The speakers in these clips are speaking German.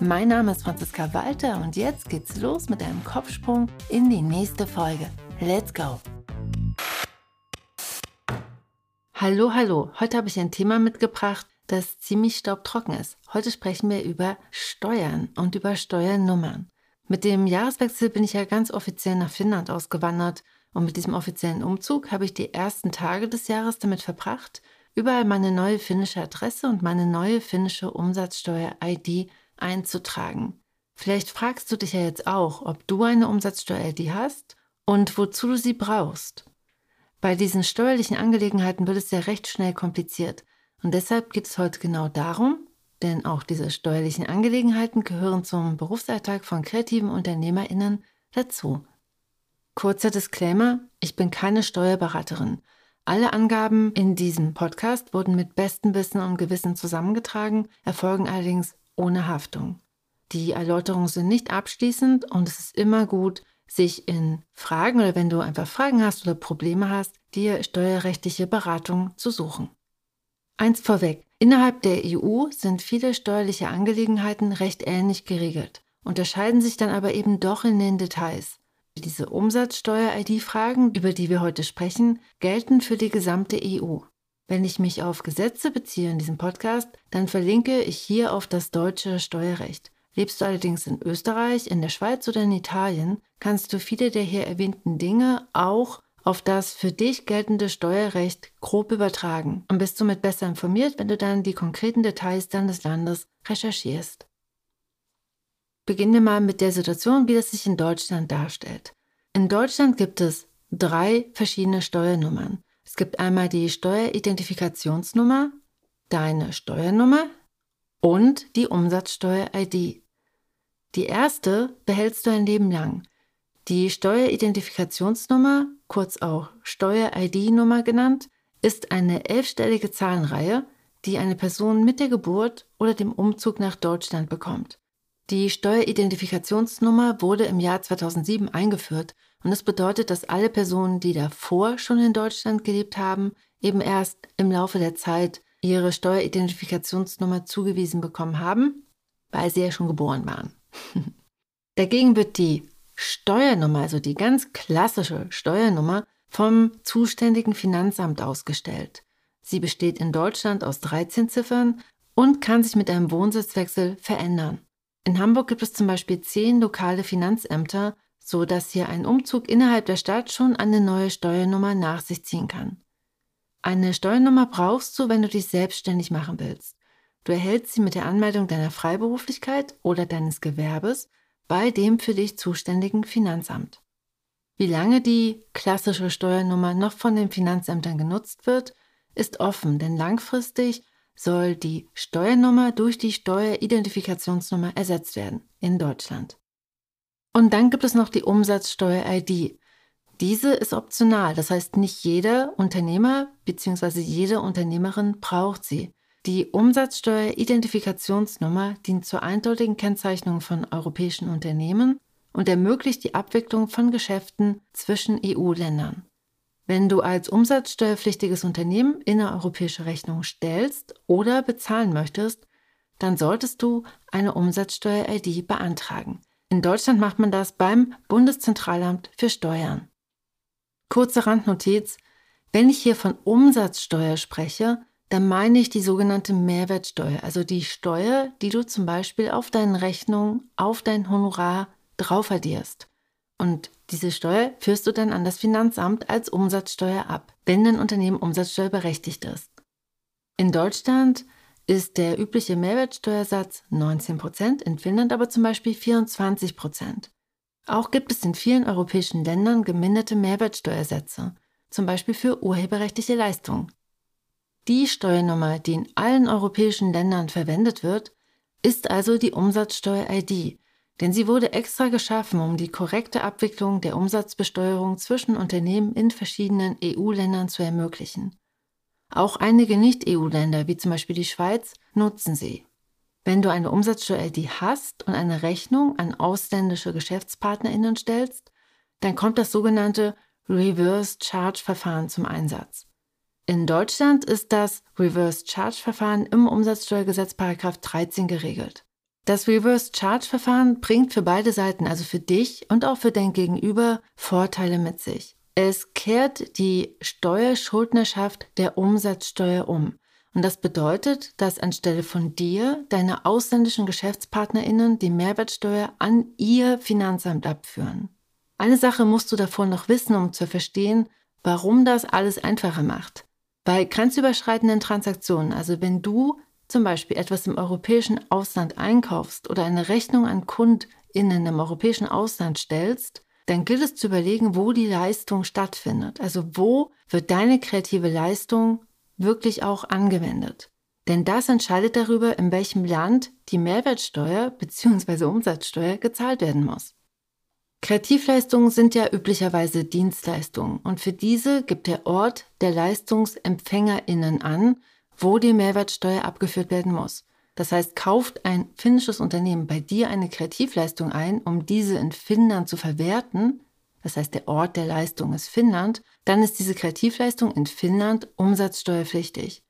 Mein Name ist Franziska Walter und jetzt geht's los mit einem Kopfsprung in die nächste Folge. Let's go! Hallo, hallo. Heute habe ich ein Thema mitgebracht, das ziemlich staubtrocken ist. Heute sprechen wir über Steuern und über Steuernummern. Mit dem Jahreswechsel bin ich ja ganz offiziell nach Finnland ausgewandert und mit diesem offiziellen Umzug habe ich die ersten Tage des Jahres damit verbracht, überall meine neue finnische Adresse und meine neue finnische Umsatzsteuer-ID einzutragen. Vielleicht fragst du dich ja jetzt auch, ob du eine Umsatzsteuer-ID hast und wozu du sie brauchst. Bei diesen steuerlichen Angelegenheiten wird es ja recht schnell kompliziert. Und deshalb geht es heute genau darum, denn auch diese steuerlichen Angelegenheiten gehören zum Berufsalltag von kreativen UnternehmerInnen dazu. Kurzer Disclaimer, ich bin keine Steuerberaterin. Alle Angaben in diesem Podcast wurden mit bestem Wissen und Gewissen zusammengetragen, erfolgen allerdings ohne Haftung. Die Erläuterungen sind nicht abschließend und es ist immer gut, sich in Fragen oder wenn du einfach Fragen hast oder Probleme hast, dir steuerrechtliche Beratung zu suchen. Eins vorweg. Innerhalb der EU sind viele steuerliche Angelegenheiten recht ähnlich geregelt, unterscheiden sich dann aber eben doch in den Details. Diese Umsatzsteuer-ID-Fragen, über die wir heute sprechen, gelten für die gesamte EU. Wenn ich mich auf Gesetze beziehe in diesem Podcast, dann verlinke ich hier auf das deutsche Steuerrecht. Lebst du allerdings in Österreich, in der Schweiz oder in Italien, kannst du viele der hier erwähnten Dinge auch auf das für dich geltende Steuerrecht grob übertragen und bist somit besser informiert, wenn du dann die konkreten Details deines Landes recherchierst. Beginnen wir mal mit der Situation, wie das sich in Deutschland darstellt. In Deutschland gibt es drei verschiedene Steuernummern. Es gibt einmal die Steueridentifikationsnummer, deine Steuernummer und die Umsatzsteuer-ID. Die erste behältst du ein Leben lang. Die Steueridentifikationsnummer, kurz auch Steuer-ID-Nummer genannt, ist eine elfstellige Zahlenreihe, die eine Person mit der Geburt oder dem Umzug nach Deutschland bekommt. Die Steueridentifikationsnummer wurde im Jahr 2007 eingeführt und das bedeutet, dass alle Personen, die davor schon in Deutschland gelebt haben, eben erst im Laufe der Zeit ihre Steueridentifikationsnummer zugewiesen bekommen haben, weil sie ja schon geboren waren. Dagegen wird die Steuernummer, also die ganz klassische Steuernummer, vom zuständigen Finanzamt ausgestellt. Sie besteht in Deutschland aus 13 Ziffern und kann sich mit einem Wohnsitzwechsel verändern. In Hamburg gibt es zum Beispiel zehn lokale Finanzämter, so dass hier ein Umzug innerhalb der Stadt schon eine neue Steuernummer nach sich ziehen kann. Eine Steuernummer brauchst du, wenn du dich selbstständig machen willst. Du erhältst sie mit der Anmeldung deiner Freiberuflichkeit oder deines Gewerbes bei dem für dich zuständigen Finanzamt. Wie lange die klassische Steuernummer noch von den Finanzämtern genutzt wird, ist offen, denn langfristig soll die Steuernummer durch die Steueridentifikationsnummer ersetzt werden in Deutschland. Und dann gibt es noch die Umsatzsteuer-ID. Diese ist optional, das heißt nicht jeder Unternehmer bzw. jede Unternehmerin braucht sie. Die Umsatzsteuer-Identifikationsnummer dient zur eindeutigen Kennzeichnung von europäischen Unternehmen und ermöglicht die Abwicklung von Geschäften zwischen EU-Ländern. Wenn du als umsatzsteuerpflichtiges Unternehmen innereuropäische Rechnung stellst oder bezahlen möchtest, dann solltest du eine Umsatzsteuer-ID beantragen. In Deutschland macht man das beim Bundeszentralamt für Steuern. Kurze Randnotiz. Wenn ich hier von Umsatzsteuer spreche, dann meine ich die sogenannte Mehrwertsteuer, also die Steuer, die du zum Beispiel auf deinen Rechnungen, auf dein Honorar drauf addierst. Und diese Steuer führst du dann an das Finanzamt als Umsatzsteuer ab, wenn dein Unternehmen umsatzsteuerberechtigt ist. In Deutschland ist der übliche Mehrwertsteuersatz 19%, in Finnland aber zum Beispiel 24%. Auch gibt es in vielen europäischen Ländern geminderte Mehrwertsteuersätze, zum Beispiel für urheberrechtliche Leistungen. Die Steuernummer, die in allen europäischen Ländern verwendet wird, ist also die Umsatzsteuer-ID. Denn sie wurde extra geschaffen, um die korrekte Abwicklung der Umsatzbesteuerung zwischen Unternehmen in verschiedenen EU-Ländern zu ermöglichen. Auch einige Nicht-EU-Länder, wie zum Beispiel die Schweiz, nutzen sie. Wenn du eine Umsatzsteuer-ID hast und eine Rechnung an ausländische GeschäftspartnerInnen stellst, dann kommt das sogenannte Reverse Charge Verfahren zum Einsatz. In Deutschland ist das Reverse Charge Verfahren im Umsatzsteuergesetz 13 geregelt. Das Reverse Charge Verfahren bringt für beide Seiten, also für dich und auch für dein Gegenüber, Vorteile mit sich. Es kehrt die Steuerschuldnerschaft der Umsatzsteuer um. Und das bedeutet, dass anstelle von dir deine ausländischen GeschäftspartnerInnen die Mehrwertsteuer an ihr Finanzamt abführen. Eine Sache musst du davor noch wissen, um zu verstehen, warum das alles einfacher macht. Bei grenzüberschreitenden Transaktionen, also wenn du zum Beispiel etwas im europäischen Ausland einkaufst oder eine Rechnung an KundInnen im europäischen Ausland stellst, dann gilt es zu überlegen, wo die Leistung stattfindet. Also wo wird deine kreative Leistung wirklich auch angewendet. Denn das entscheidet darüber, in welchem Land die Mehrwertsteuer bzw. Umsatzsteuer gezahlt werden muss. Kreativleistungen sind ja üblicherweise Dienstleistungen und für diese gibt der Ort der Leistungsempfängerinnen an, wo die Mehrwertsteuer abgeführt werden muss. Das heißt, kauft ein finnisches Unternehmen bei dir eine Kreativleistung ein, um diese in Finnland zu verwerten, das heißt der Ort der Leistung ist Finnland, dann ist diese Kreativleistung in Finnland umsatzsteuerpflichtig.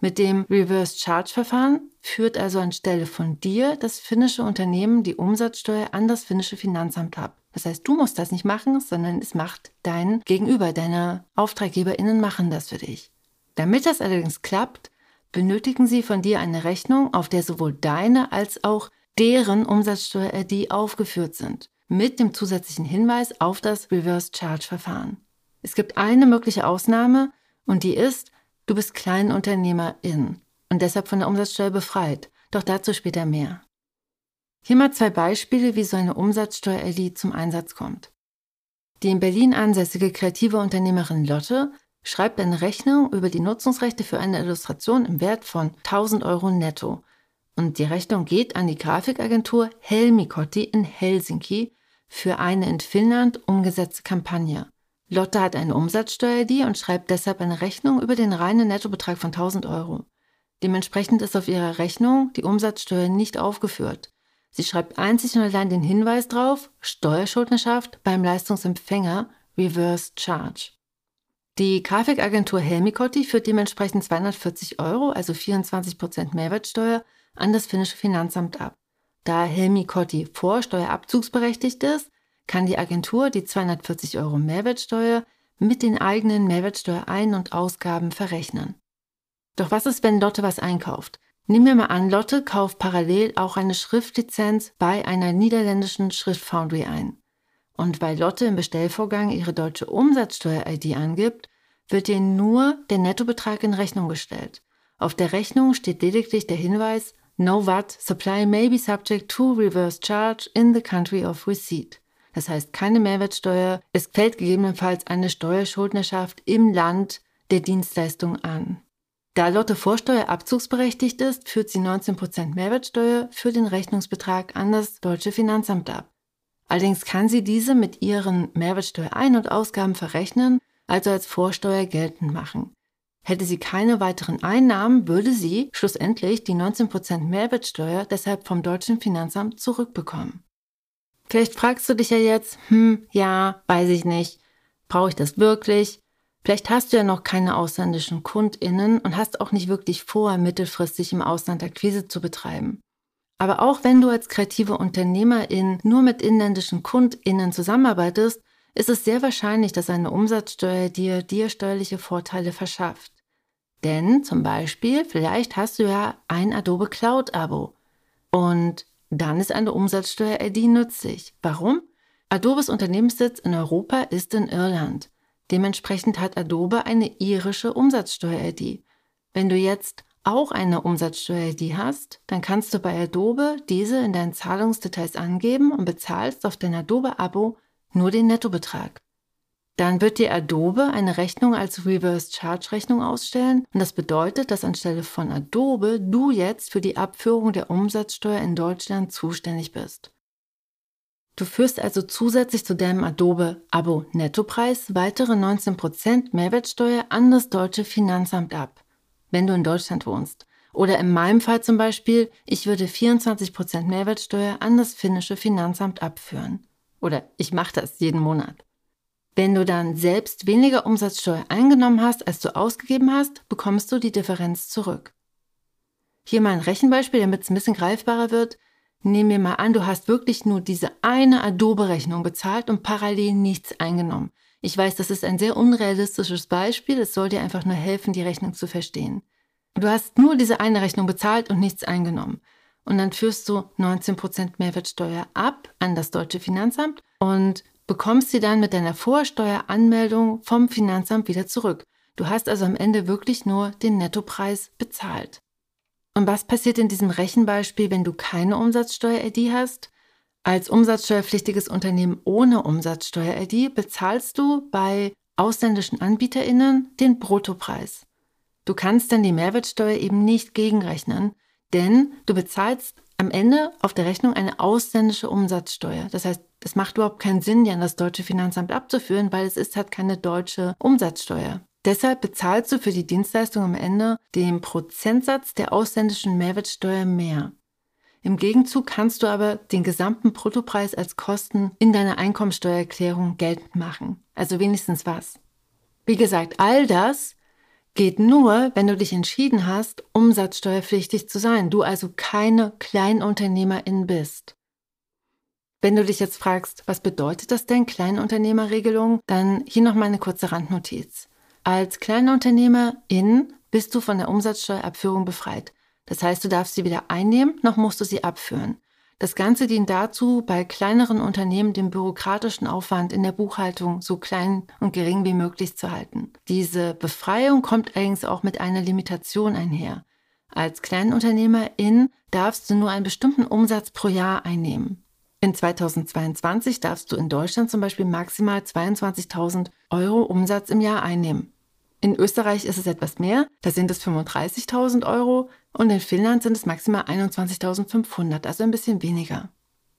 Mit dem Reverse Charge Verfahren führt also anstelle von dir das finnische Unternehmen die Umsatzsteuer an das finnische Finanzamt ab. Das heißt, du musst das nicht machen, sondern es macht dein Gegenüber, deine AuftraggeberInnen machen das für dich. Damit das allerdings klappt, benötigen sie von dir eine Rechnung, auf der sowohl deine als auch deren Umsatzsteuer-ID aufgeführt sind mit dem zusätzlichen Hinweis auf das Reverse Charge Verfahren. Es gibt eine mögliche Ausnahme und die ist, du bist Kleinunternehmerin und deshalb von der Umsatzsteuer befreit. Doch dazu später mehr. Hier mal zwei Beispiele, wie so eine Umsatzsteuer-ID zum Einsatz kommt. Die in Berlin ansässige kreative Unternehmerin Lotte schreibt eine Rechnung über die Nutzungsrechte für eine Illustration im Wert von 1000 Euro netto. Und die Rechnung geht an die Grafikagentur Helmikotti in Helsinki für eine in Finnland umgesetzte Kampagne. Lotte hat eine Umsatzsteuer-ID und schreibt deshalb eine Rechnung über den reinen Nettobetrag von 1000 Euro. Dementsprechend ist auf ihrer Rechnung die Umsatzsteuer nicht aufgeführt. Sie schreibt einzig und allein den Hinweis drauf, Steuerschuldnerschaft beim Leistungsempfänger, Reverse Charge. Die Grafikagentur Helmikotti führt dementsprechend 240 Euro, also 24% Mehrwertsteuer, an das finnische Finanzamt ab. Da Helmi Kotti vorsteuerabzugsberechtigt ist, kann die Agentur die 240 Euro Mehrwertsteuer mit den eigenen Mehrwertsteuerein- und Ausgaben verrechnen. Doch was ist, wenn Lotte was einkauft? Nehmen wir mal an, Lotte kauft parallel auch eine Schriftlizenz bei einer niederländischen Schriftfoundry ein. Und weil Lotte im Bestellvorgang ihre deutsche Umsatzsteuer-ID angibt, wird ihr nur der Nettobetrag in Rechnung gestellt. Auf der Rechnung steht lediglich der Hinweis No VAT supply may be subject to reverse charge in the country of receipt. Das heißt, keine Mehrwertsteuer. Es fällt gegebenenfalls eine Steuerschuldnerschaft im Land der Dienstleistung an. Da Lotte Vorsteuer abzugsberechtigt ist, führt sie 19% Mehrwertsteuer für den Rechnungsbetrag an das deutsche Finanzamt ab. Allerdings kann sie diese mit ihren Mehrwertsteuerein- und Ausgaben verrechnen, also als Vorsteuer geltend machen. Hätte sie keine weiteren Einnahmen, würde sie schlussendlich die 19% Mehrwertsteuer deshalb vom deutschen Finanzamt zurückbekommen. Vielleicht fragst du dich ja jetzt, hm, ja, weiß ich nicht, brauche ich das wirklich? Vielleicht hast du ja noch keine ausländischen KundInnen und hast auch nicht wirklich vor, mittelfristig im Ausland Akquise zu betreiben. Aber auch wenn du als kreative Unternehmerin nur mit inländischen KundInnen zusammenarbeitest, ist es sehr wahrscheinlich, dass eine Umsatzsteuer dir dir steuerliche Vorteile verschafft. Denn zum Beispiel, vielleicht hast du ja ein Adobe Cloud-Abo und dann ist eine Umsatzsteuer-ID nützlich. Warum? Adobes Unternehmenssitz in Europa ist in Irland. Dementsprechend hat Adobe eine irische Umsatzsteuer-ID. Wenn du jetzt auch eine Umsatzsteuer-ID hast, dann kannst du bei Adobe diese in deinen Zahlungsdetails angeben und bezahlst auf dein Adobe-Abo nur den Nettobetrag. Dann wird dir Adobe eine Rechnung als Reverse Charge Rechnung ausstellen und das bedeutet, dass anstelle von Adobe du jetzt für die Abführung der Umsatzsteuer in Deutschland zuständig bist. Du führst also zusätzlich zu deinem Adobe-Abo Nettopreis weitere 19% Mehrwertsteuer an das deutsche Finanzamt ab, wenn du in Deutschland wohnst. Oder in meinem Fall zum Beispiel, ich würde 24% Mehrwertsteuer an das finnische Finanzamt abführen. Oder ich mache das jeden Monat. Wenn du dann selbst weniger Umsatzsteuer eingenommen hast, als du ausgegeben hast, bekommst du die Differenz zurück. Hier mal ein Rechenbeispiel, damit es ein bisschen greifbarer wird. Nehmen wir mal an, du hast wirklich nur diese eine Adobe-Rechnung bezahlt und parallel nichts eingenommen. Ich weiß, das ist ein sehr unrealistisches Beispiel, es soll dir einfach nur helfen, die Rechnung zu verstehen. Du hast nur diese eine Rechnung bezahlt und nichts eingenommen. Und dann führst du 19% Mehrwertsteuer ab an das deutsche Finanzamt und bekommst sie dann mit deiner Vorsteueranmeldung vom Finanzamt wieder zurück. Du hast also am Ende wirklich nur den Nettopreis bezahlt. Und was passiert in diesem Rechenbeispiel, wenn du keine Umsatzsteuer-ID hast? Als umsatzsteuerpflichtiges Unternehmen ohne Umsatzsteuer-ID bezahlst du bei ausländischen AnbieterInnen den Bruttopreis. Du kannst dann die Mehrwertsteuer eben nicht gegenrechnen, denn du bezahlst am Ende auf der Rechnung eine ausländische Umsatzsteuer. Das heißt, es macht überhaupt keinen Sinn, die an das deutsche Finanzamt abzuführen, weil es ist halt keine deutsche Umsatzsteuer. Deshalb bezahlst du für die Dienstleistung am Ende den Prozentsatz der ausländischen Mehrwertsteuer mehr. Im Gegenzug kannst du aber den gesamten Bruttopreis als Kosten in deiner Einkommensteuererklärung geltend machen. Also wenigstens was. Wie gesagt, all das geht nur, wenn du dich entschieden hast, umsatzsteuerpflichtig zu sein. Du also keine Kleinunternehmerin bist. Wenn du dich jetzt fragst, was bedeutet das denn, Kleinunternehmerregelung, dann hier noch mal eine kurze Randnotiz. Als Kleinunternehmerin bist du von der Umsatzsteuerabführung befreit. Das heißt, du darfst sie weder einnehmen, noch musst du sie abführen. Das Ganze dient dazu, bei kleineren Unternehmen den bürokratischen Aufwand in der Buchhaltung so klein und gering wie möglich zu halten. Diese Befreiung kommt allerdings auch mit einer Limitation einher. Als Kleinunternehmerin darfst du nur einen bestimmten Umsatz pro Jahr einnehmen. In 2022 darfst du in Deutschland zum Beispiel maximal 22.000 Euro Umsatz im Jahr einnehmen. In Österreich ist es etwas mehr, da sind es 35.000 Euro und in Finnland sind es maximal 21.500, also ein bisschen weniger.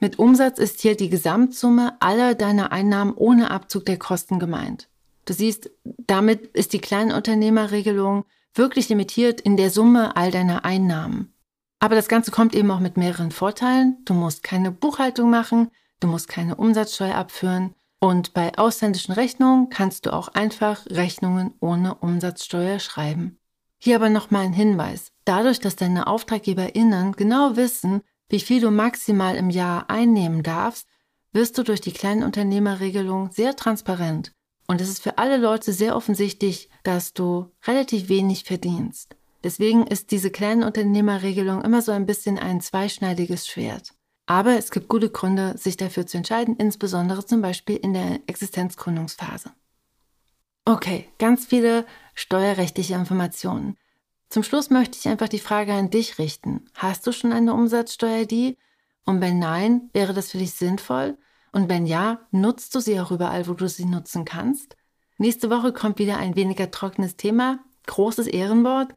Mit Umsatz ist hier die Gesamtsumme aller deiner Einnahmen ohne Abzug der Kosten gemeint. Du siehst, damit ist die Kleinunternehmerregelung wirklich limitiert in der Summe all deiner Einnahmen. Aber das Ganze kommt eben auch mit mehreren Vorteilen. Du musst keine Buchhaltung machen, du musst keine Umsatzsteuer abführen und bei ausländischen Rechnungen kannst du auch einfach Rechnungen ohne Umsatzsteuer schreiben. Hier aber nochmal ein Hinweis. Dadurch, dass deine AuftraggeberInnen genau wissen, wie viel du maximal im Jahr einnehmen darfst, wirst du durch die Kleinunternehmerregelung sehr transparent. Und es ist für alle Leute sehr offensichtlich, dass du relativ wenig verdienst. Deswegen ist diese Kleinunternehmerregelung immer so ein bisschen ein zweischneidiges Schwert. Aber es gibt gute Gründe, sich dafür zu entscheiden, insbesondere zum Beispiel in der Existenzgründungsphase. Okay, ganz viele steuerrechtliche Informationen. Zum Schluss möchte ich einfach die Frage an dich richten. Hast du schon eine Umsatzsteuer-ID? Und wenn nein, wäre das für dich sinnvoll? Und wenn ja, nutzt du sie auch überall, wo du sie nutzen kannst? Nächste Woche kommt wieder ein weniger trockenes Thema, großes Ehrenwort.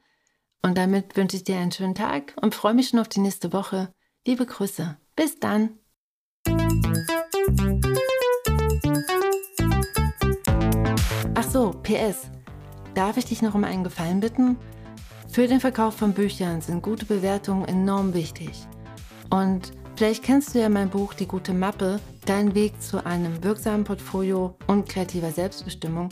Und damit wünsche ich dir einen schönen Tag und freue mich schon auf die nächste Woche. Liebe Grüße. Bis dann. Ach so, PS. Darf ich dich noch um einen Gefallen bitten? Für den Verkauf von Büchern sind gute Bewertungen enorm wichtig. Und vielleicht kennst du ja mein Buch Die gute Mappe, dein Weg zu einem wirksamen Portfolio und kreativer Selbstbestimmung.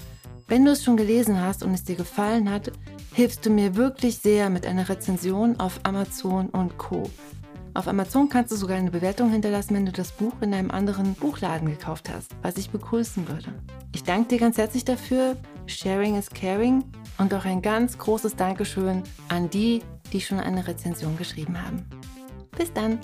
Wenn du es schon gelesen hast und es dir gefallen hat, hilfst du mir wirklich sehr mit einer Rezension auf Amazon und Co. Auf Amazon kannst du sogar eine Bewertung hinterlassen, wenn du das Buch in einem anderen Buchladen gekauft hast, was ich begrüßen würde. Ich danke dir ganz herzlich dafür. Sharing is caring. Und auch ein ganz großes Dankeschön an die, die schon eine Rezension geschrieben haben. Bis dann!